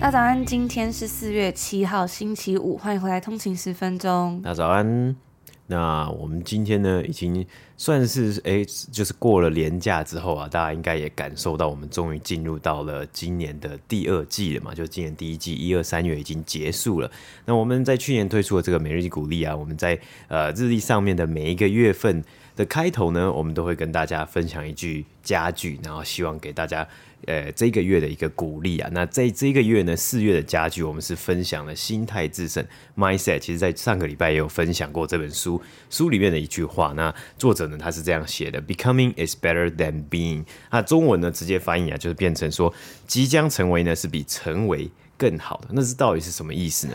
大早安，今天是四月七号，星期五，欢迎回来通勤十分钟。大早安，那我们今天呢，已经算是哎、就是过了年假之后啊，大家应该也感受到，我们终于进入到了今年的第二季了嘛，就今年第一季一二三月已经结束了。那我们在去年推出的这个每日一鼓励啊，我们在呃日历上面的每一个月份的开头呢，我们都会跟大家分享一句佳句，然后希望给大家。呃，这个月的一个鼓励啊，那在这个月呢，四月的佳句，我们是分享了心态致胜 （mindset）。其实，在上个礼拜也有分享过这本书，书里面的一句话。那作者呢，他是这样写的：“Becoming is better than being。”那中文呢，直接翻译啊，就是变成说，即将成为呢，是比成为更好的。那这到底是什么意思呢？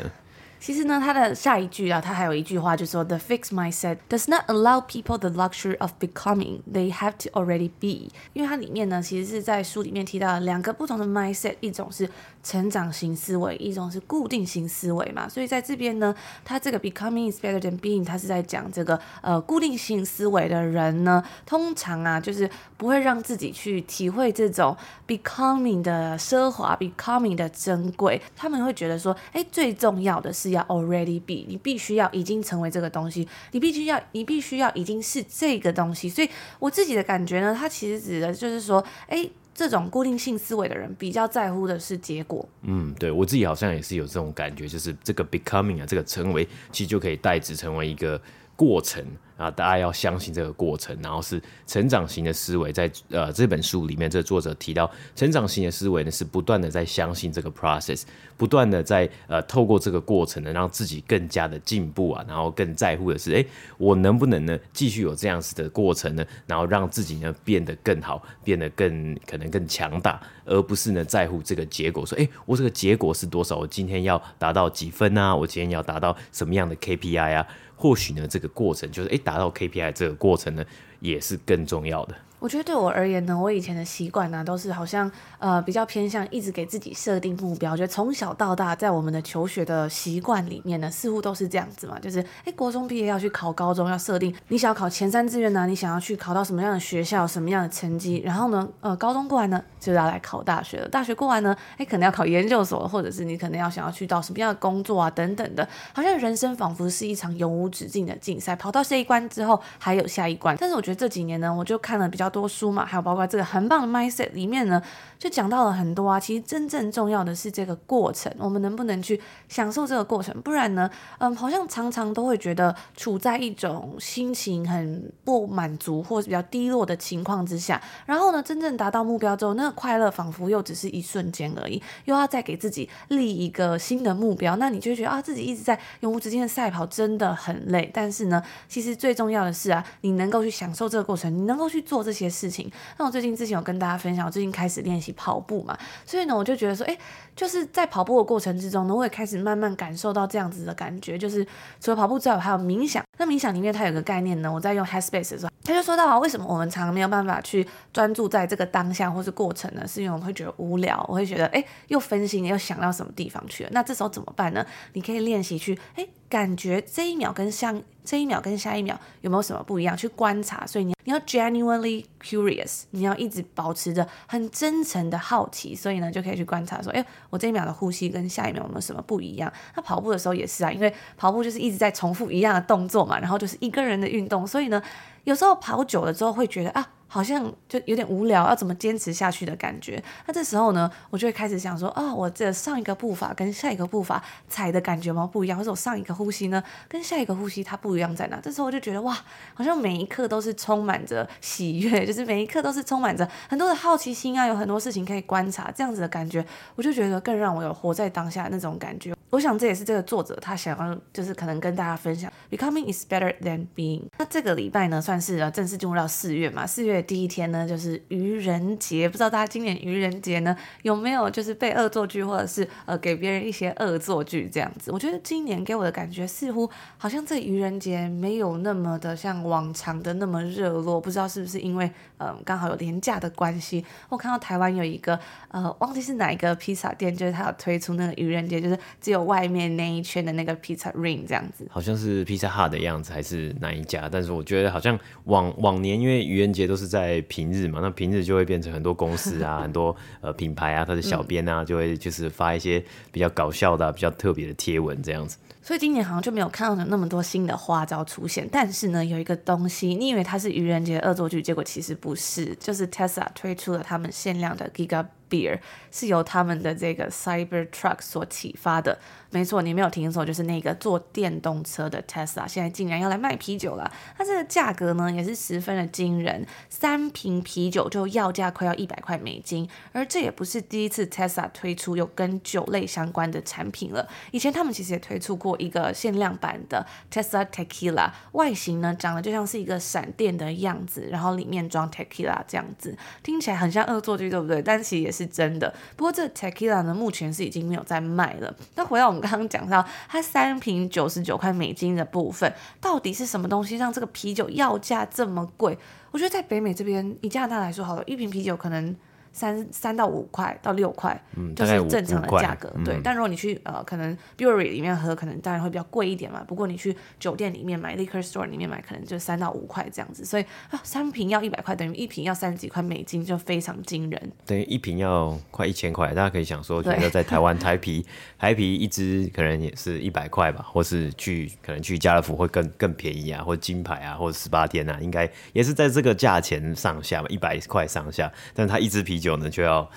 其实呢，他的下一句啊，他还有一句话，就说：“The fixed mindset does not allow people the luxury of becoming; they have to already be。”因为它里面呢，其实是在书里面提到两个不同的 mindset，一种是成长型思维，一种是固定型思维嘛。所以在这边呢，他这个 “becoming is better than being”，他是在讲这个呃固定型思维的人呢，通常啊，就是不会让自己去体会这种 becoming 的奢华，becoming 的珍贵。他们会觉得说，哎，最重要的是。是要 already be，你必须要已经成为这个东西，你必须要，你必须要已经是这个东西。所以我自己的感觉呢，它其实指的就是说，哎，这种固定性思维的人比较在乎的是结果。嗯，对，我自己好像也是有这种感觉，就是这个 becoming 啊，这个成为，其实就可以代指成为一个过程。啊，大家要相信这个过程，然后是成长型的思维，在呃这本书里面，这个作者提到，成长型的思维呢是不断的在相信这个 process，不断的在呃透过这个过程呢，让自己更加的进步啊，然后更在乎的是，哎，我能不能呢继续有这样子的过程呢，然后让自己呢变得更好，变得更可能更强大，而不是呢在乎这个结果，说，哎，我这个结果是多少？我今天要达到几分啊？我今天要达到什么样的 KPI 啊？或许呢这个过程就是，哎。达到 KPI 这个过程呢，也是更重要的。我觉得对我而言呢，我以前的习惯呢，都是好像呃比较偏向一直给自己设定目标。我觉得从小到大，在我们的求学的习惯里面呢，似乎都是这样子嘛，就是哎，国中毕业要去考高中，要设定你想要考前三志愿呢，你想要去考到什么样的学校，什么样的成绩，然后呢，呃，高中过完呢，就要来考大学了，大学过完呢，哎，可能要考研究所，或者是你可能要想要去到什么样的工作啊，等等的，好像人生仿佛是一场永无止境的竞赛，跑到这一关之后还有下一关。但是我觉得这几年呢，我就看了比较多书嘛，还有包括这个很棒的 mindset 里面呢，就讲到了很多啊。其实真正重要的是这个过程，我们能不能去享受这个过程？不然呢，嗯，好像常常都会觉得处在一种心情很不满足或是比较低落的情况之下。然后呢，真正达到目标之后，那个快乐仿佛又只是一瞬间而已，又要再给自己立一个新的目标，那你就觉得啊，自己一直在永无止境的赛跑，真的很累。但是呢，其实最重要的是啊，你能够去享受这个过程，你能够去做这些事情。那我最近之前有跟大家分享，我最近开始练习跑步嘛，所以呢，我就觉得说，哎，就是在跑步的过程之中呢，我也开始慢慢感受到这样子的感觉，就是除了跑步之外，还有冥想。那冥想里面它有个概念呢，我在用 Headspace 的时候，他就说到啊，为什么我们常常没有办法去专注在这个当下或是过程呢？是因为我们会觉得无聊，我会觉得，哎，又分心，又想到什么地方去了。那这时候怎么办呢？你可以练习去，哎。感觉这一秒跟上这一秒跟下一秒有没有什么不一样？去观察，所以你你要 genuinely curious，你要一直保持着很真诚的好奇，所以呢就可以去观察说，哎，我这一秒的呼吸跟下一秒有没有什么不一样？那跑步的时候也是啊，因为跑步就是一直在重复一样的动作嘛，然后就是一个人的运动，所以呢有时候跑久了之后会觉得啊。好像就有点无聊，要怎么坚持下去的感觉。那这时候呢，我就会开始想说，啊、我这上一个步伐跟下一个步伐踩的感觉吗不一样？或者我上一个呼吸呢，跟下一个呼吸它不一样在哪？这时候我就觉得哇，好像每一刻都是充满着喜悦，就是每一刻都是充满着很多的好奇心啊，有很多事情可以观察，这样子的感觉，我就觉得更让我有活在当下那种感觉。我想这也是这个作者他想要，就是可能跟大家分享，Becoming is better than being。那这个礼拜呢，算但是啊正式进入到四月嘛，四月第一天呢，就是愚人节。不知道大家今年愚人节呢，有没有就是被恶作剧，或者是呃给别人一些恶作剧这样子？我觉得今年给我的感觉，似乎好像这愚人节没有那么的像往常的那么热络。不知道是不是因为嗯、呃、刚好有连假的关系？我看到台湾有一个呃忘记是哪一个披萨店，就是他有推出那个愚人节，就是只有外面那一圈的那个披萨 ring 这样子，好像是披萨哈的样子，还是哪一家？但是我觉得好像往往年，因为愚人节都是在平日嘛，那平日就会变成很多公司啊，很多呃品牌啊，它的小编啊，就会就是发一些比较搞笑的、啊、比较特别的贴文这样子。所以今年好像就没有看到有那么多新的花招出现。但是呢，有一个东西，你以为它是愚人节恶作剧，结果其实不是，就是 Tesla 推出了他们限量的 Giga Beer，是由他们的这个 Cybertruck 所启发的。没错，你没有听错，就是那个坐电动车的 Tesla，现在竟然要来卖啤酒了。它这个价格呢，也是十分的惊人，三瓶啤酒就要价快要一百块美金。而这也不是第一次 Tesla 推出有跟酒类相关的产品了，以前他们其实也推出过一个限量版的 Tesla Tequila，外形呢长得就像是一个闪电的样子，然后里面装 Tequila 这样子，听起来很像恶作剧，对不对？但其实也是真的。不过这 Tequila 呢，目前是已经没有在卖了。那回到我们。刚刚讲到它三瓶九十九块美金的部分，到底是什么东西让这个啤酒要价这么贵？我觉得在北美这边，以加拿大来说，好了，一瓶啤酒可能。三三到五块到六块，嗯，就是正常的价格，对。但如果你去呃，可能 brewery 里面喝，可能当然会比较贵一点嘛。不过你去酒店里面买，liquor store 里面买，可能就三到五块这样子。所以啊，三瓶要一百块，等于一瓶要三十几块美金，就非常惊人。等于一瓶要快一千块，大家可以想说，觉得在台湾台啤，台啤一支可能也是一百块吧，或是去可能去家乐福会更更便宜啊，或者金牌啊，或者十八天啊，应该也是在这个价钱上下嘛，一百块上下。但它一支啤酒。酒呢就要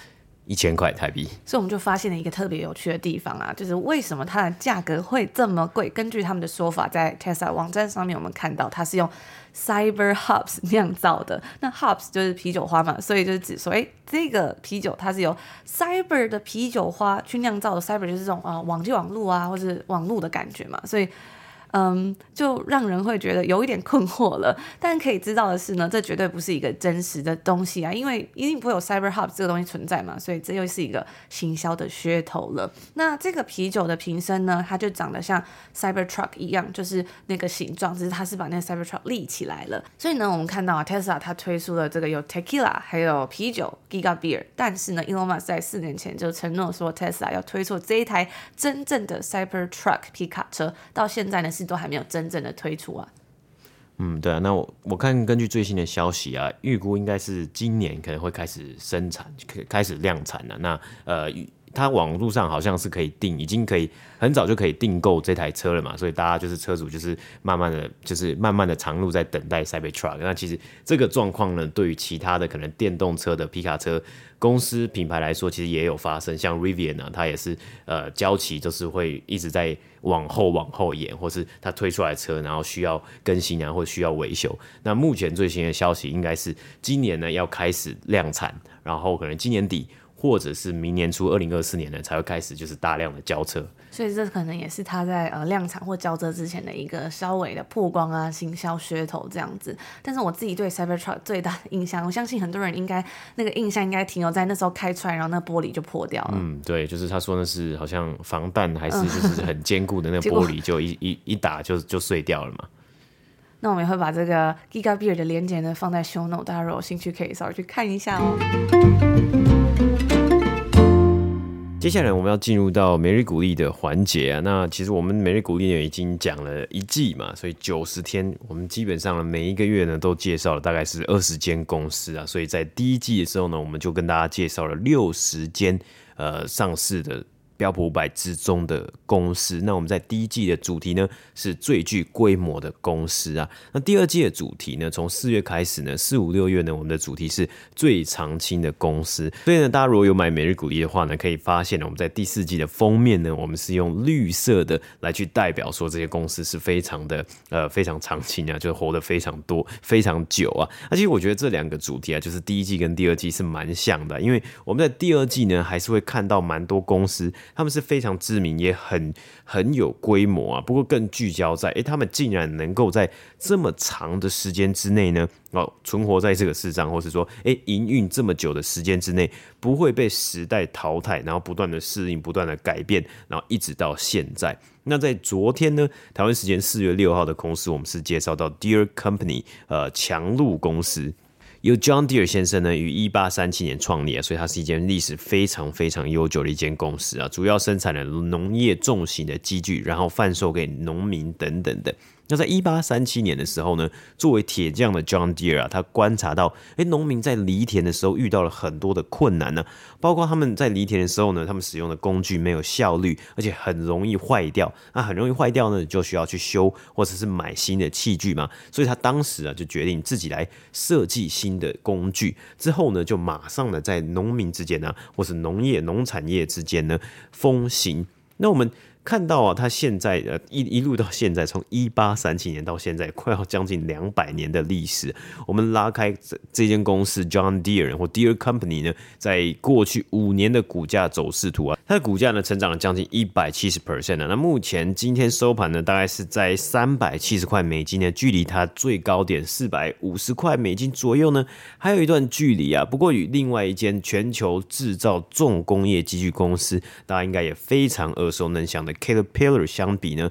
一千块台币，所以我们就发现了一个特别有趣的地方啊，就是为什么它的价格会这么贵？根据他们的说法，在 Tesla 网站上面，我们看到它是用 Cyber Hops 酿造的。那 Hops 就是啤酒花嘛，所以就是指说，哎，这个啤酒它是由 Cyber 的啤酒花去酿造的。Cyber 就是这种啊、呃，网际网路啊，或是网路的感觉嘛，所以。嗯，就让人会觉得有一点困惑了。但可以知道的是呢，这绝对不是一个真实的东西啊，因为一定不会有 Cyber Hub 这个东西存在嘛，所以这又是一个行销的噱头了。那这个啤酒的瓶身呢，它就长得像 Cyber Truck 一样，就是那个形状，只是它是把那个 Cyber Truck 立起来了。所以呢，我们看到啊，Tesla 它推出了这个有 Tequila 还有啤酒 Giga Beer，但是呢，Elon Musk 在四年前就承诺说 Tesla 要推出这一台真正的 Cyber Truck 皮卡车，到现在呢。都还没有真正的推出啊。嗯，对啊，那我我看根据最新的消息啊，预估应该是今年可能会开始生产，开始量产了。那呃。它网络上好像是可以订，已经可以很早就可以订购这台车了嘛，所以大家就是车主就是慢慢的就是慢慢的长路在等待 Cybertruck。那其实这个状况呢，对于其他的可能电动车的皮卡车公司品牌来说，其实也有发生。像 Rivian 啊，它也是呃交期就是会一直在往后往后延，或是它推出来的车，然后需要更新啊，或需要维修。那目前最新的消息应该是今年呢要开始量产，然后可能今年底。或者是明年初二零二四年呢，才会开始就是大量的交车，所以这可能也是他在呃量产或交车之前的一个稍微的曝光啊，行销噱头这样子。但是我自己对 Cybertruck 最大的印象，我相信很多人应该那个印象应该停留在那时候开出来，然后那玻璃就破掉了。嗯，对，就是他说那是好像防弹还是就是很坚固的那个玻璃，就一一一打就就碎掉了嘛。那我们也会把这个 Giga Beer 的链接呢放在 Show Note，大家如果有兴趣可以稍微去看一下哦。接下来我们要进入到每日鼓励的环节啊。那其实我们每日鼓励呢已经讲了一季嘛，所以九十天，我们基本上呢每一个月呢都介绍了大概是二十间公司啊。所以在第一季的时候呢，我们就跟大家介绍了六十间呃上市的。标普五百之中的公司，那我们在第一季的主题呢是最具规模的公司啊。那第二季的主题呢，从四月开始呢，四五六月呢，我们的主题是最长青的公司。所以呢，大家如果有买每日股历的话呢，可以发现呢，我们在第四季的封面呢，我们是用绿色的来去代表说这些公司是非常的呃非常长青啊，就是活得非常多非常久啊。而且我觉得这两个主题啊，就是第一季跟第二季是蛮像的，因为我们在第二季呢，还是会看到蛮多公司。他们是非常知名，也很很有规模啊。不过更聚焦在，诶，他们竟然能够在这么长的时间之内呢，哦，存活在这个市场，或是说，诶，营运这么久的时间之内，不会被时代淘汰，然后不断的适应，不断的改变，然后一直到现在。那在昨天呢，台湾时间四月六号的公司，我们是介绍到 Dear Company，呃，强鹿公司。由 John Deere 先生呢，于一八三七年创立啊，所以它是一间历史非常非常悠久的一间公司啊，主要生产了农业重型的机具，然后贩售给农民等等的。那在一八三七年的时候呢，作为铁匠的 John Deere 啊，他观察到，哎，农民在犁田的时候遇到了很多的困难呢，包括他们在犁田的时候呢，他们使用的工具没有效率，而且很容易坏掉。那很容易坏掉呢，就需要去修或者是买新的器具嘛。所以他当时啊，就决定自己来设计新的工具。之后呢，就马上呢，在农民之间呢，或是农业农产业之间呢，风行。那我们。看到啊，他现在呃一一路到现在，从一八三七年到现在，快要将近两百年的历史。我们拉开这这间公司 John Deere 或 Deere Company 呢，在过去五年的股价走势图啊，它的股价呢成长了将近一百七十 percent 啊。那目前今天收盘呢，大概是在三百七十块美金呢，距离它最高点四百五十块美金左右呢，还有一段距离啊。不过与另外一间全球制造重工业机具公司，大家应该也非常耳熟能详的。Caterpillar 相比呢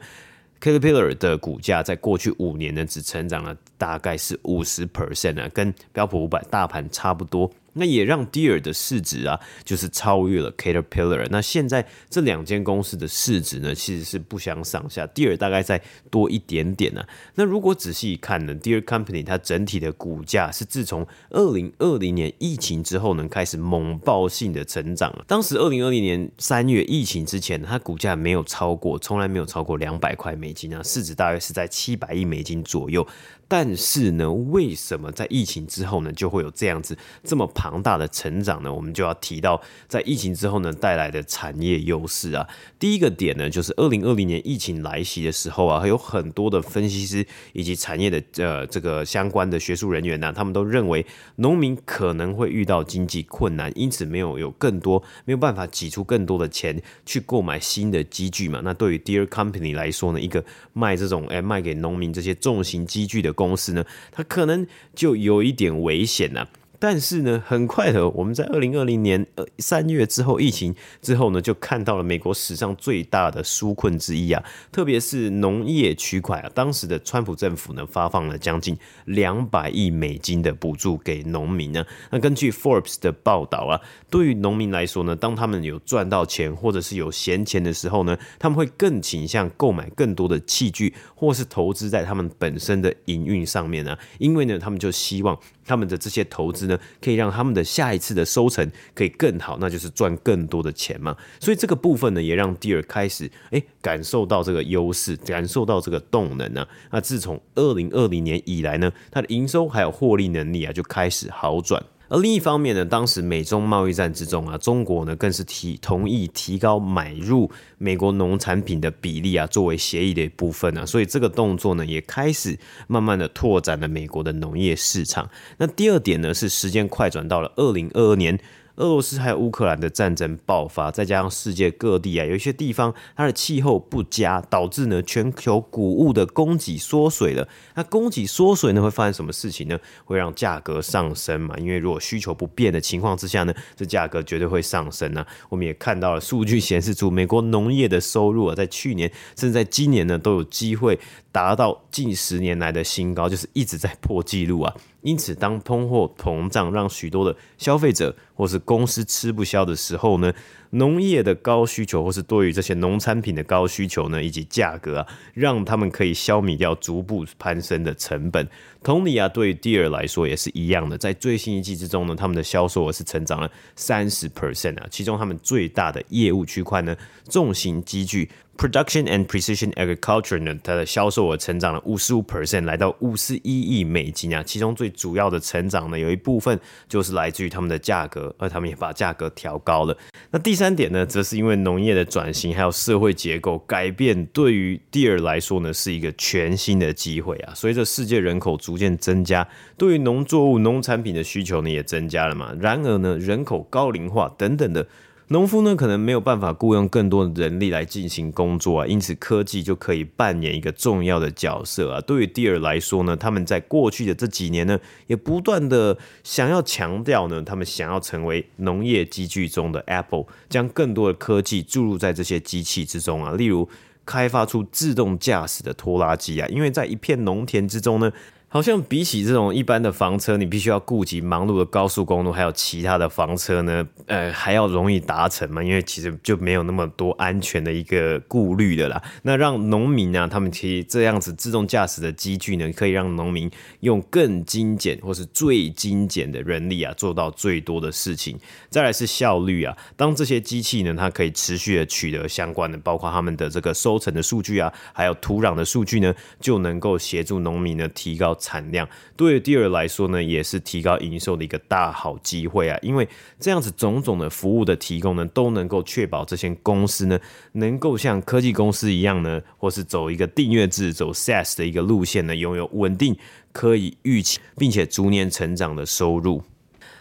，Caterpillar 的股价在过去五年呢，只成长了大概是五十 percent 啊，跟标普五百大盘差不多。那也让 Deer 的市值啊，就是超越了 Caterpillar。那现在这两间公司的市值呢，其实是不相上下，Deer 大概再多一点点呢、啊。那如果仔细一看呢，Deer Company 它整体的股价是自从二零二零年疫情之后呢，开始猛爆性的成长。当时二零二零年三月疫情之前，它股价没有超过，从来没有超过两百块美金啊，市值大约是在七百亿美金左右。但是呢，为什么在疫情之后呢，就会有这样子这么庞大的成长呢？我们就要提到在疫情之后呢带来的产业优势啊。第一个点呢，就是二零二零年疫情来袭的时候啊，有很多的分析师以及产业的呃这个相关的学术人员呢、他们都认为农民可能会遇到经济困难，因此没有有更多没有办法挤出更多的钱去购买新的机具嘛。那对于 Deer Company 来说呢，一个卖这种哎卖给农民这些重型机具的。公司呢，它可能就有一点危险呢。但是呢，很快的，我们在二零二零年呃三月之后，疫情之后呢，就看到了美国史上最大的纾困之一啊，特别是农业区块啊，当时的川普政府呢，发放了将近两百亿美金的补助给农民呢。那根据 Forbes 的报道啊，对于农民来说呢，当他们有赚到钱或者是有闲钱的时候呢，他们会更倾向购买更多的器具，或是投资在他们本身的营运上面呢，因为呢，他们就希望。他们的这些投资呢，可以让他们的下一次的收成可以更好，那就是赚更多的钱嘛。所以这个部分呢，也让 Deere 开始哎感受到这个优势，感受到这个动能啊。那自从二零二零年以来呢，它的营收还有获利能力啊，就开始好转。而另一方面呢，当时美中贸易战之中啊，中国呢更是提同意提高买入美国农产品的比例啊，作为协议的一部分啊，所以这个动作呢也开始慢慢的拓展了美国的农业市场。那第二点呢是时间快转到了二零二二年。俄罗斯还有乌克兰的战争爆发，再加上世界各地啊，有一些地方它的气候不佳，导致呢全球谷物的供给缩水了。那供给缩水呢，会发生什么事情呢？会让价格上升嘛？因为如果需求不变的情况之下呢，这价格绝对会上升啊。我们也看到了数据显示出，美国农业的收入啊，在去年甚至在今年呢，都有机会达到近十年来的新高，就是一直在破纪录啊。因此，当通货膨胀让许多的消费者或是公司吃不消的时候呢，农业的高需求，或是对于这些农产品的高需求呢，以及价格啊，让他们可以消弭掉逐步攀升的成本。同理啊，对于 Deer 来说也是一样的，在最新一季之中呢，他们的销售额是成长了三十 percent 啊，其中他们最大的业务区块呢，重型机具。Production and Precision Agriculture 呢，它的销售额成长了五十五 percent，来到五十一亿美金啊。其中最主要的成长呢，有一部分就是来自于他们的价格，而他们也把价格调高了。那第三三点呢，则是因为农业的转型还有社会结构改变，对于 deer 来说呢，是一个全新的机会啊。随着世界人口逐渐增加，对于农作物、农产品的需求呢，也增加了嘛。然而呢，人口高龄化等等的。农夫呢，可能没有办法雇佣更多的人力来进行工作啊，因此科技就可以扮演一个重要的角色啊。对于 Deer 来说呢，他们在过去的这几年呢，也不断的想要强调呢，他们想要成为农业机具中的 Apple，将更多的科技注入在这些机器之中啊，例如开发出自动驾驶的拖拉机啊，因为在一片农田之中呢。好像比起这种一般的房车，你必须要顾及忙碌的高速公路，还有其他的房车呢，呃，还要容易达成嘛？因为其实就没有那么多安全的一个顾虑的啦。那让农民啊，他们其实这样子自动驾驶的机具呢，可以让农民用更精简或是最精简的人力啊，做到最多的事情。再来是效率啊，当这些机器呢，它可以持续的取得相关的，包括他们的这个收成的数据啊，还有土壤的数据呢，就能够协助农民呢提高。产量对于 Deer 来说呢，也是提高营收的一个大好机会啊！因为这样子种种的服务的提供呢，都能够确保这些公司呢，能够像科技公司一样呢，或是走一个订阅制、走 SaaS 的一个路线呢，拥有稳定、可以预期并且逐年成长的收入。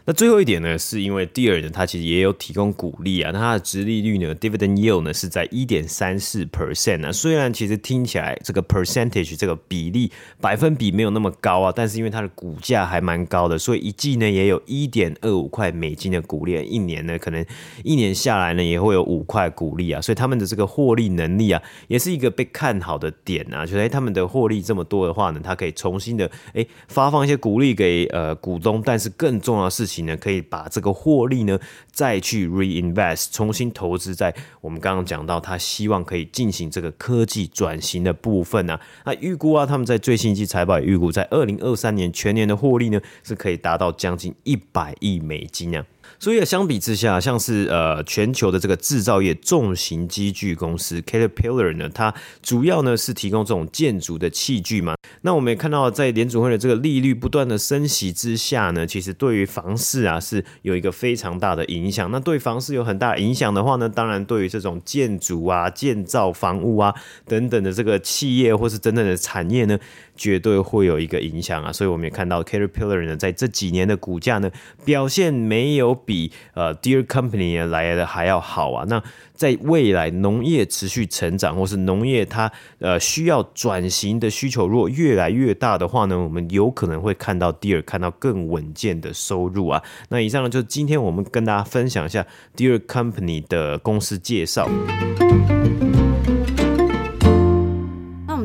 那最后一点呢，是因为第二呢，它其实也有提供股利啊，那它的殖利率呢，Dividend Yield 呢是在一点三四 percent 啊。虽然其实听起来这个 percentage 这个比例百分比没有那么高啊，但是因为它的股价还蛮高的，所以一季呢也有一点二五块美金的股利，一年呢可能一年下来呢也会有五块股利啊，所以他们的这个获利能力啊，也是一个被看好的点啊，就是诶他们的获利这么多的话呢，它可以重新的诶发放一些股利给呃股东，但是更重要的事情。呢，可以把这个获利呢，再去 reinvest，重新投资在我们刚刚讲到，他希望可以进行这个科技转型的部分啊。那预估啊，他们在最新一季财报也预估，在二零二三年全年的获利呢，是可以达到将近一百亿美金啊。所以相比之下，像是呃全球的这个制造业重型机具公司 Caterpillar 呢，它主要呢是提供这种建筑的器具嘛。那我们也看到，在联储会的这个利率不断的升息之下呢，其实对于房市啊是有一个非常大的影响。那对房市有很大影响的话呢，当然对于这种建筑啊、建造房屋啊等等的这个企业或是等等的产业呢，绝对会有一个影响啊。所以我们也看到 Caterpillar 呢，在这几年的股价呢表现没有。比呃 Deer Company 来的还要好啊！那在未来农业持续成长，或是农业它呃需要转型的需求如果越来越大的话呢，我们有可能会看到 Deer 看到更稳健的收入啊。那以上呢，就是今天我们跟大家分享一下 Deer Company 的公司介绍。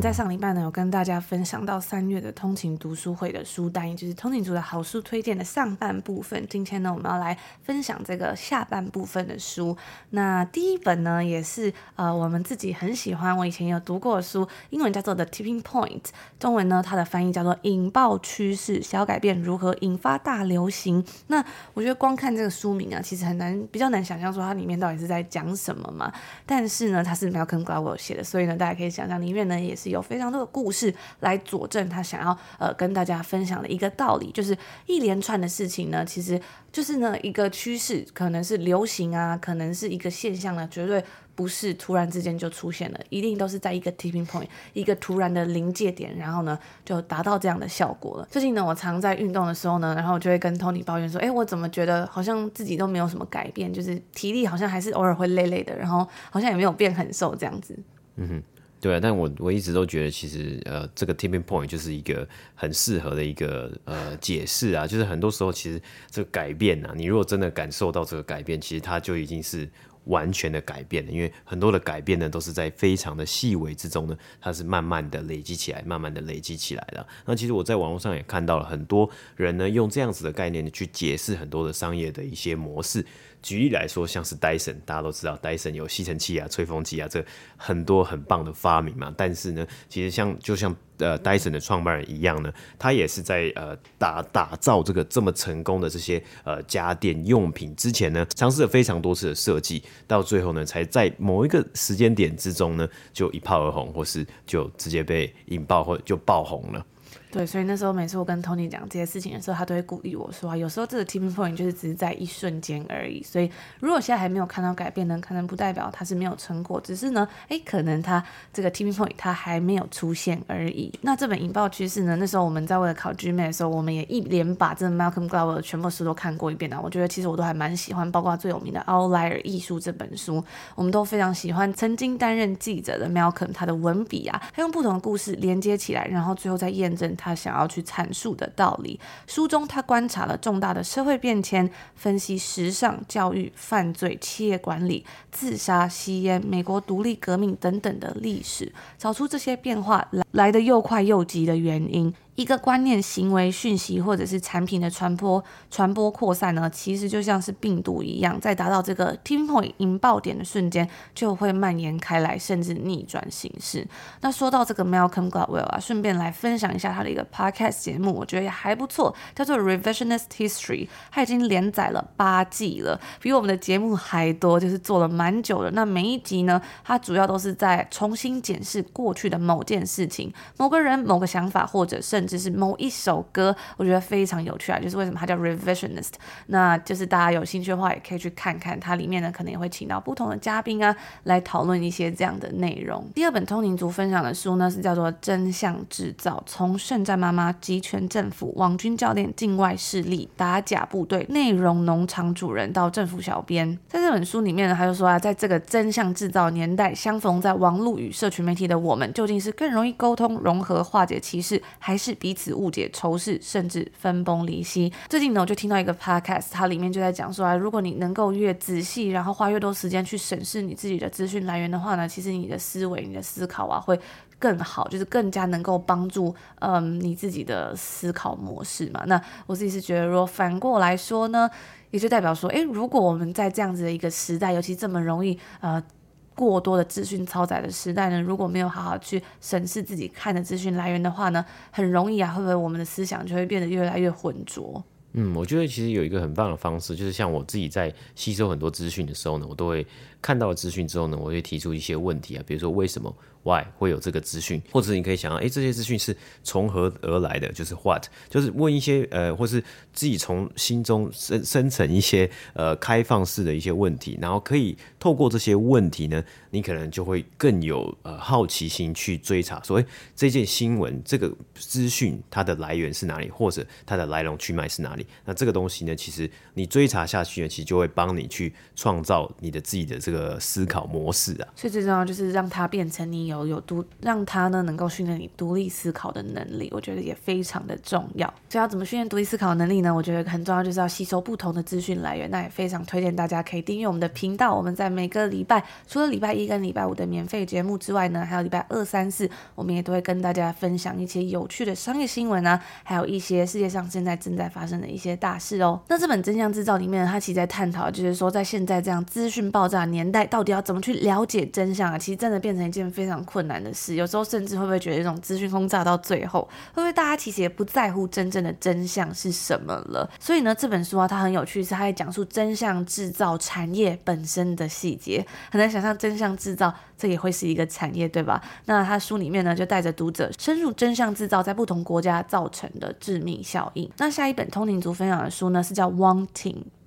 在上礼拜呢，有跟大家分享到三月的通勤读书会的书单，也就是通勤族的好书推荐的上半部分。今天呢，我们要来分享这个下半部分的书。那第一本呢，也是呃我们自己很喜欢，我以前有读过的书，英文叫做《The Tipping Point》，中文呢它的翻译叫做《引爆趋势：小改变如何引发大流行》。那我觉得光看这个书名啊，其实很难，比较难想象说它里面到底是在讲什么嘛。但是呢，它是 Malcolm Gladwell 写的，所以呢，大家可以想象里面呢也是。有非常多的故事来佐证他想要呃跟大家分享的一个道理，就是一连串的事情呢，其实就是呢一个趋势，可能是流行啊，可能是一个现象呢，绝对不是突然之间就出现了，一定都是在一个 tipping point，一个突然的临界点，然后呢就达到这样的效果了。最近呢，我常在运动的时候呢，然后我就会跟 Tony 抱怨说，哎，我怎么觉得好像自己都没有什么改变，就是体力好像还是偶尔会累累的，然后好像也没有变很瘦这样子。嗯哼。对啊，但我我一直都觉得，其实呃，这个 tipping point 就是一个很适合的一个呃解释啊，就是很多时候其实这个改变啊，你如果真的感受到这个改变，其实它就已经是完全的改变了，因为很多的改变呢，都是在非常的细微之中呢，它是慢慢的累积起来，慢慢的累积起来的。那其实我在网络上也看到了很多人呢，用这样子的概念去解释很多的商业的一些模式。举例来说，像是 Dyson，大家都知道 Dyson 有吸尘器啊、吹风机啊，这很多很棒的发明嘛。但是呢，其实像就像呃 Dyson 的创办人一样呢，他也是在呃打打造这个这么成功的这些呃家电用品之前呢，尝试了非常多次的设计，到最后呢，才在某一个时间点之中呢，就一炮而红，或是就直接被引爆或就爆红了。对，所以那时候每次我跟 Tony 讲这些事情的时候，他都会鼓励我说啊，有时候这个 tipping point 就是只是在一瞬间而已。所以如果现在还没有看到改变呢，可能不代表他是没有成果，只是呢，哎，可能他这个 tipping point 他还没有出现而已。那这本引爆趋势呢，那时候我们在为了考 GMA 的时候，我们也一连把这个 Malcolm Gladwell 全部书都看过一遍啊。我觉得其实我都还蛮喜欢，包括最有名的《Outlier 艺术》这本书，我们都非常喜欢。曾经担任记者的 Malcolm，他的文笔啊，他用不同的故事连接起来，然后最后再验证他想要去。阐述的道理。书中他观察了重大的社会变迁，分析时尚、教育、犯罪、企业管理、自杀、吸烟、美国独立革命等等的历史，找出这些变化来来得又快又急的原因。一个观念、行为、讯息或者是产品的传播、传播扩散呢，其实就像是病毒一样，在达到这个 tipping point 引爆点的瞬间，就会蔓延开来，甚至逆转形式。那说到这个 Malcolm Gladwell 啊，顺便来分享一下他的一个 podcast 节目，我觉得也还不错，叫做 Revisionist History，他已经连载了八季了，比我们的节目还多，就是做了蛮久的。那每一集呢，他主要都是在重新检视过去的某件事情、某个人、某个想法，或者甚至只是某一首歌，我觉得非常有趣啊！就是为什么它叫 Revisionist，那就是大家有兴趣的话，也可以去看看。它里面呢，可能也会请到不同的嘉宾啊，来讨论一些这样的内容。第二本通灵族分享的书呢，是叫做《真相制造：从圣战妈妈、集权政府、网军教练、境外势力、打假部队、内容农场主人到政府小编》。在这本书里面呢，他就说啊，在这个真相制造年代，相逢在网络与社群媒体的我们，究竟是更容易沟通、融合、化解歧视，还是彼此误解、仇视，甚至分崩离析。最近呢，我就听到一个 podcast，它里面就在讲说啊，如果你能够越仔细，然后花越多时间去审视你自己的资讯来源的话呢，其实你的思维、你的思考啊会更好，就是更加能够帮助嗯你自己的思考模式嘛。那我自己是觉得，如果反过来说呢，也就代表说，诶，如果我们在这样子的一个时代，尤其这么容易呃。过多的资讯超载的时代呢，如果没有好好去审视自己看的资讯来源的话呢，很容易啊，会不会我们的思想就会变得越来越浑浊？嗯，我觉得其实有一个很棒的方式，就是像我自己在吸收很多资讯的时候呢，我都会看到了资讯之后呢，我会提出一些问题啊，比如说为什么？Why 会有这个资讯，或者你可以想到，哎，这些资讯是从何而来的？就是 What，就是问一些呃，或是自己从心中生生成一些呃开放式的一些问题，然后可以透过这些问题呢，你可能就会更有呃好奇心去追查，说，哎，这件新闻这个资讯它的来源是哪里，或者它的来龙去脉是哪里？那这个东西呢，其实你追查下去呢，其实就会帮你去创造你的自己的这个个思考模式啊。所以最重要就是让它变成你。有有独让它呢能够训练你独立思考的能力，我觉得也非常的重要。所以要怎么训练独立思考能力呢？我觉得很重要，就是要吸收不同的资讯来源。那也非常推荐大家可以订阅我们的频道。我们在每个礼拜，除了礼拜一跟礼拜五的免费节目之外呢，还有礼拜二、三、四，我们也都会跟大家分享一些有趣的商业新闻啊，还有一些世界上现在正在发生的一些大事哦。那这本真相制造里面，它其实在探讨，就是说在现在这样资讯爆炸年年代，到底要怎么去了解真相啊？其实真的变成一件非常困难的事，有时候甚至会不会觉得一种资讯轰炸到最后，会不会大家其实也不在乎真正的真相是什么了？所以呢，这本书啊，它很有趣，是它在讲述真相制造产业本身的细节。很难想象真相制造这也会是一个产业，对吧？那它书里面呢，就带着读者深入真相制造在不同国家造成的致命效应。那下一本通灵族分享的书呢，是叫《Wanting》。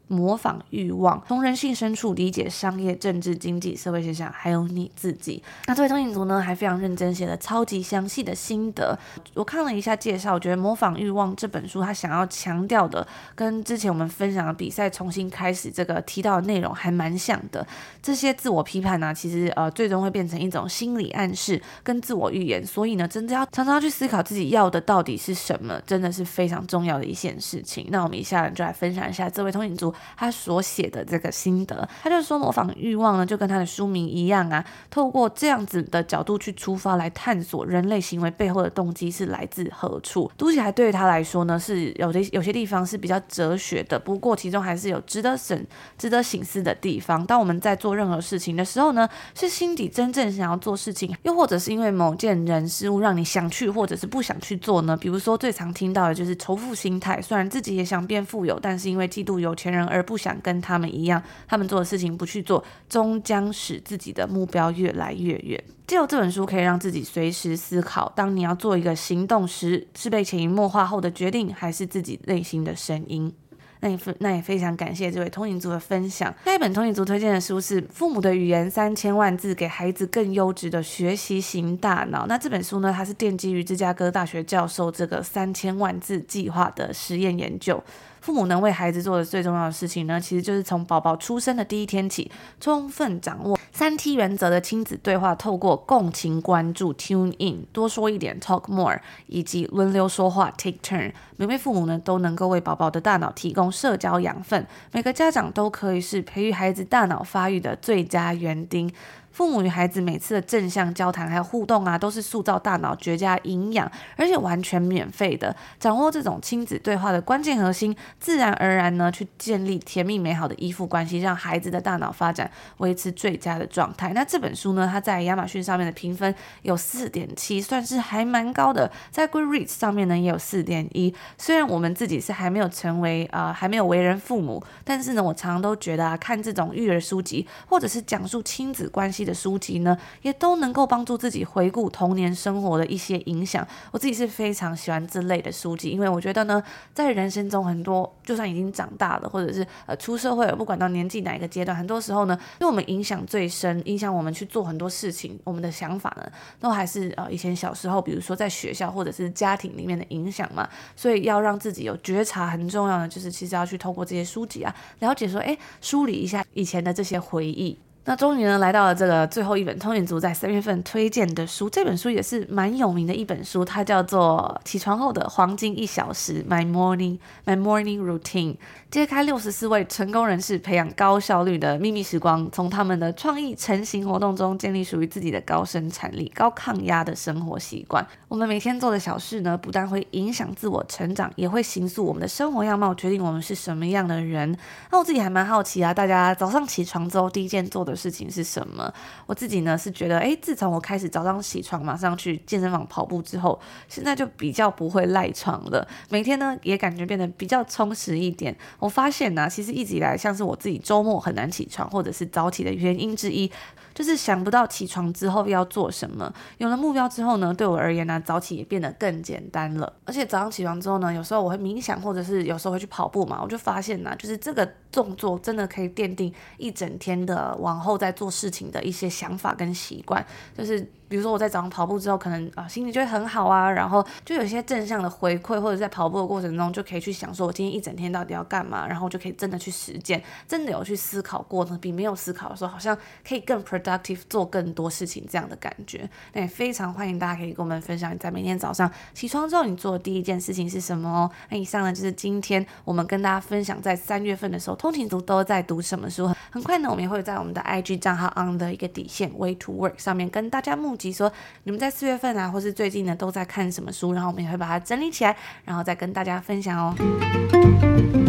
模仿欲望，从人性深处理解商业、政治、经济、社会现象，还有你自己。那这位通灵族呢，还非常认真写了超级详细的心得。我看了一下介绍，我觉得《模仿欲望》这本书，他想要强调的，跟之前我们分享的比赛重新开始这个提到的内容还蛮像的。这些自我批判呢、其实呃，最终会变成一种心理暗示跟自我预言。所以呢，真的要常常去思考自己要的到底是什么，真的是非常重要的一件事情。那我们一下就来分享一下这位通灵族。他所写的这个心得。他就说，模仿欲望呢，就跟他的书名一样啊，透过这样子的角度去出发来探索人类行为背后的动机是来自何处。读起来对于他来说呢，是有的有些地方是比较哲学的，不过其中还是有值得省、值得省思的地方。当我们在做任何事情的时候呢，是心底真正想要做事情，又或者是因为某件人事物让你想去，或者是不想去做呢？比如说最常听到的就是仇富心态，虽然自己也想变富有，但是因为嫉妒有钱人而不想跟他们一样，他们做的事情不去做，终将使自己的目标越来越远。借由这本书可以让自己随时思考，当你要做一个行动时，是被潜移默化后的决定，还是自己内心的声音？那也非那也非常感谢这位通勤族的分享。下一本通勤族推荐的书是《父母的语言三千万字，给孩子更优质的学习型大脑》。那这本书呢，它是奠基于芝加哥大学教授这个三千万字计划的实验研究。父母能为孩子做的最重要的事情呢，其实就是从宝宝出生的第一天起，充分掌握三 T 原则的亲子对话，透过共情关注 （tune in）、多说一点 （talk more） 以及轮流说话 （take turn），每位父母呢都能够为宝宝的大脑提供社交养分。每个家长都可以是培育孩子大脑发育的最佳园丁。父母与孩子每次的正向交谈还有互动啊，都是塑造大脑绝佳营养，而且完全免费的。掌握这种亲子对话的关键核心，自然而然呢，去建立甜蜜美好的依附关系，让孩子的大脑发展维持最佳的状态。那这本书呢，它在亚马逊上面的评分有四点七，算是还蛮高的。在 Goodreads 上面呢，也有四点一。虽然我们自己是还没有成为、呃，还没有为人父母，但是呢，我常常都觉得啊，看这种育儿书籍，或者是讲述亲子关系的书籍呢，也都能够帮助自己回顾童年生活的一些影响。我自己是非常喜欢这类的书籍，因为我觉得呢，在人生中很多，就算已经长大了，或者是呃出社会了，不管到年纪哪一个阶段，很多时候呢，对我们影响最深，影响我们去做很多事情，我们的想法呢，都还是呃以前小时候，比如说在学校或者是家庭里面的影响嘛。所以要让自己有觉察，很重要的就是其实要去透过这些书籍啊，了解说，哎，梳理一下以前的这些回忆。那终于呢，来到了这个最后一本通勤族在三月份推荐的书。这本书也是蛮有名的一本书，它叫做《起床后的黄金一小时》（My Morning My Morning Routine）。揭开六十四位成功人士培养高效率的秘密时光，从他们的创意成型活动中建立属于自己的高生产力、高抗压的生活习惯。我们每天做的小事呢，不但会影响自我成长，也会形塑我们的生活样貌，决定我们是什么样的人。那我自己还蛮好奇啊，大家早上起床之后第一件做的事情是什么？我自己呢是觉得，诶，自从我开始早上起床，马上去健身房跑步之后，现在就比较不会赖床了。每天呢也感觉变得比较充实一点。我发现呢、其实一直以来，像是我自己周末很难起床，或者是早起的原因之一，就是想不到起床之后要做什么。有了目标之后呢，对我而言呢、早起也变得更简单了。而且早上起床之后呢，有时候我会冥想，或者是有时候会去跑步嘛，我就发现呢、就是这个动作真的可以奠定一整天的往后在做事情的一些想法跟习惯，就是。比如说我在早上跑步之后，可能啊心情就会很好啊，然后就有一些正向的回馈，或者在跑步的过程中就可以去想说，我今天一整天到底要干嘛，然后就可以真的去实践，真的有去思考过呢，比没有思考的时候好像可以更 productive，做更多事情这样的感觉。那也非常欢迎大家可以跟我们分享你在每天早上起床之后你做的第一件事情是什么哦。那以上呢就是今天我们跟大家分享在三月份的时候通勤族都在读什么书。很快呢我们也会在我们的 IG 账号 on 的一个底线 way to work 上面跟大家目即说你们在四月份啊，或是最近呢，都在看什么书？然后我们也会把它整理起来，然后再跟大家分享哦。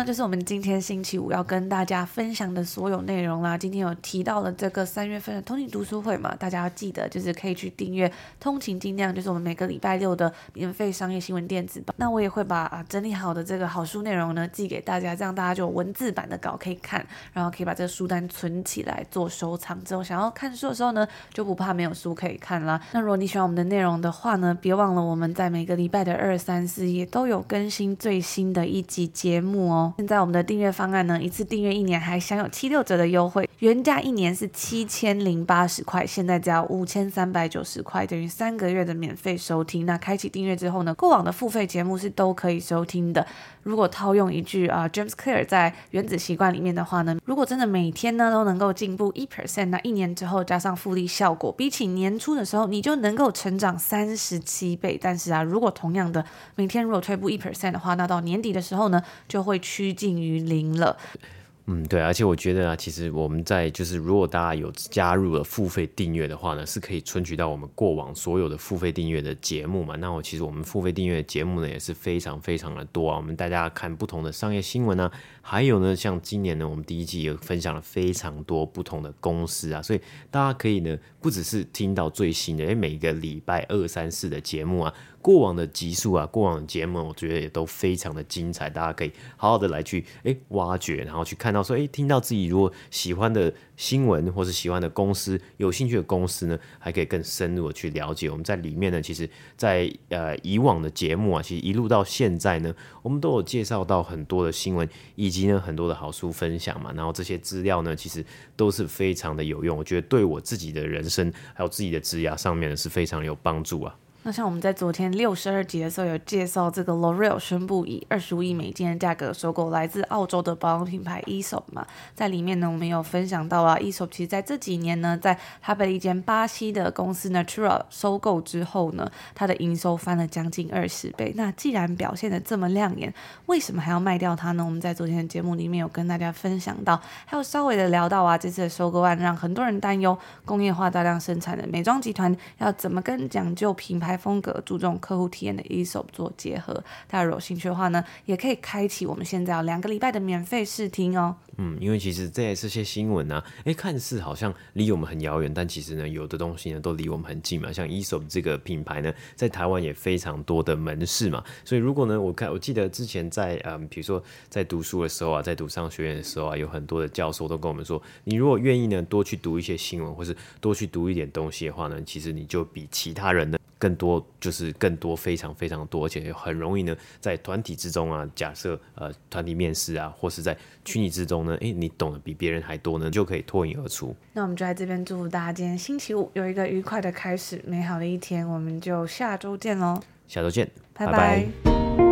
那就是我们今天星期五要跟大家分享的所有内容啦。今天有提到了这个三月份的通勤读书会嘛，大家要记得就是可以去订阅通勤精酿，就是我们每个礼拜六的免费商业新闻电子版。那我也会把啊整理好的这个好书内容呢寄给大家，这样大家就有文字版的稿可以看，然后可以把这个书单存起来做收藏。之后想要看书的时候呢，就不怕没有书可以看啦。那如果你喜欢我们的内容的话呢，别忘了我们在每个礼拜的二三四也都有更新最新的一集节目哦。现在我们的订阅方案呢，一次订阅一年还享有七六折的优惠，原价一年是七千零八十块，现在只要五千三百九十块，等于三个月的免费收听。那开启订阅之后呢，过往的付费节目是都可以收听的。如果套用一句啊，James Clear 在《原子习惯》里面的话呢，如果真的每天呢都能够进步一 percent，那一年之后加上复利效果，比起年初的时候，你就能够成长三十七倍。但是啊，如果同样的每天如果退步一 percent 的话，那到年底的时候呢，就会趋近于零了。嗯，对，而且我觉得啊，其实我们在就是，如果大家有加入了付费订阅的话呢，是可以存取到我们过往所有的付费订阅的节目嘛。那我其实我们付费订阅的节目呢，也是非常非常的多啊。我们大家看不同的商业新闻呢、还有呢，像今年呢，我们第一季也分享了非常多不同的公司啊，所以大家可以呢，不只是听到最新的，诶，每个礼拜二、三、四的节目啊。过往的集数啊，过往的节目，我觉得也都非常的精彩，大家可以好好的来去诶挖掘，然后去看到说诶，听到自己如果喜欢的新闻或是喜欢的公司，有兴趣的公司呢，还可以更深入的去了解。我们在里面呢，其实在，在呃以往的节目啊，其实一路到现在呢，我们都有介绍到很多的新闻，以以及呢很多的好书分享嘛。然后这些资料呢，其实都是非常的有用，我觉得对我自己的人生还有自己的职业上面呢，是非常有帮助啊。那像我们在昨天六十二集的时候有介绍，这个 L'Oreal 宣布以二十五亿美金的价格收购来自澳洲的保养品牌 Esop 嘛，在里面呢，我们有分享到啊，Esop 其实在这几年呢，在它被一间巴西的公司 Natura 收购之后呢，它的营收翻了将近二十倍。那既然表现的这么亮眼，为什么还要卖掉它呢？我们在昨天的节目里面有跟大家分享到，还有稍微的聊到啊，这次的收购案让很多人担忧，工业化大量生产的美妆集团要怎么跟讲究品牌风格、注重客户体验的 Aesop 做结合，大家有兴趣的话呢，也可以开启我们现在有两个礼拜的免费试听哦。嗯，因为其实这这些新闻呢、啊，哎，看似好像离我们很遥远，但其实呢，有的东西呢都离我们很近嘛。像依手这个品牌呢，在台湾也非常多的门市嘛。所以如果呢，我看我记得之前在嗯，比如说在读书的时候啊，在读商学院的时候啊，有很多的教授都跟我们说，你如果愿意呢，多去读一些新闻，或是多去读一点东西的话呢，其实你就比其他人呢。更多就是更多，非常非常多，而且很容易呢，在团体之中啊，假设呃团体面试啊，或是在群体之中呢，诶，你懂得比别人还多呢，就可以脱颖而出。那我们就在这边祝福大家今天星期五有一个愉快的开始，美好的一天，我们就下周见喽。下周见，拜拜。拜拜。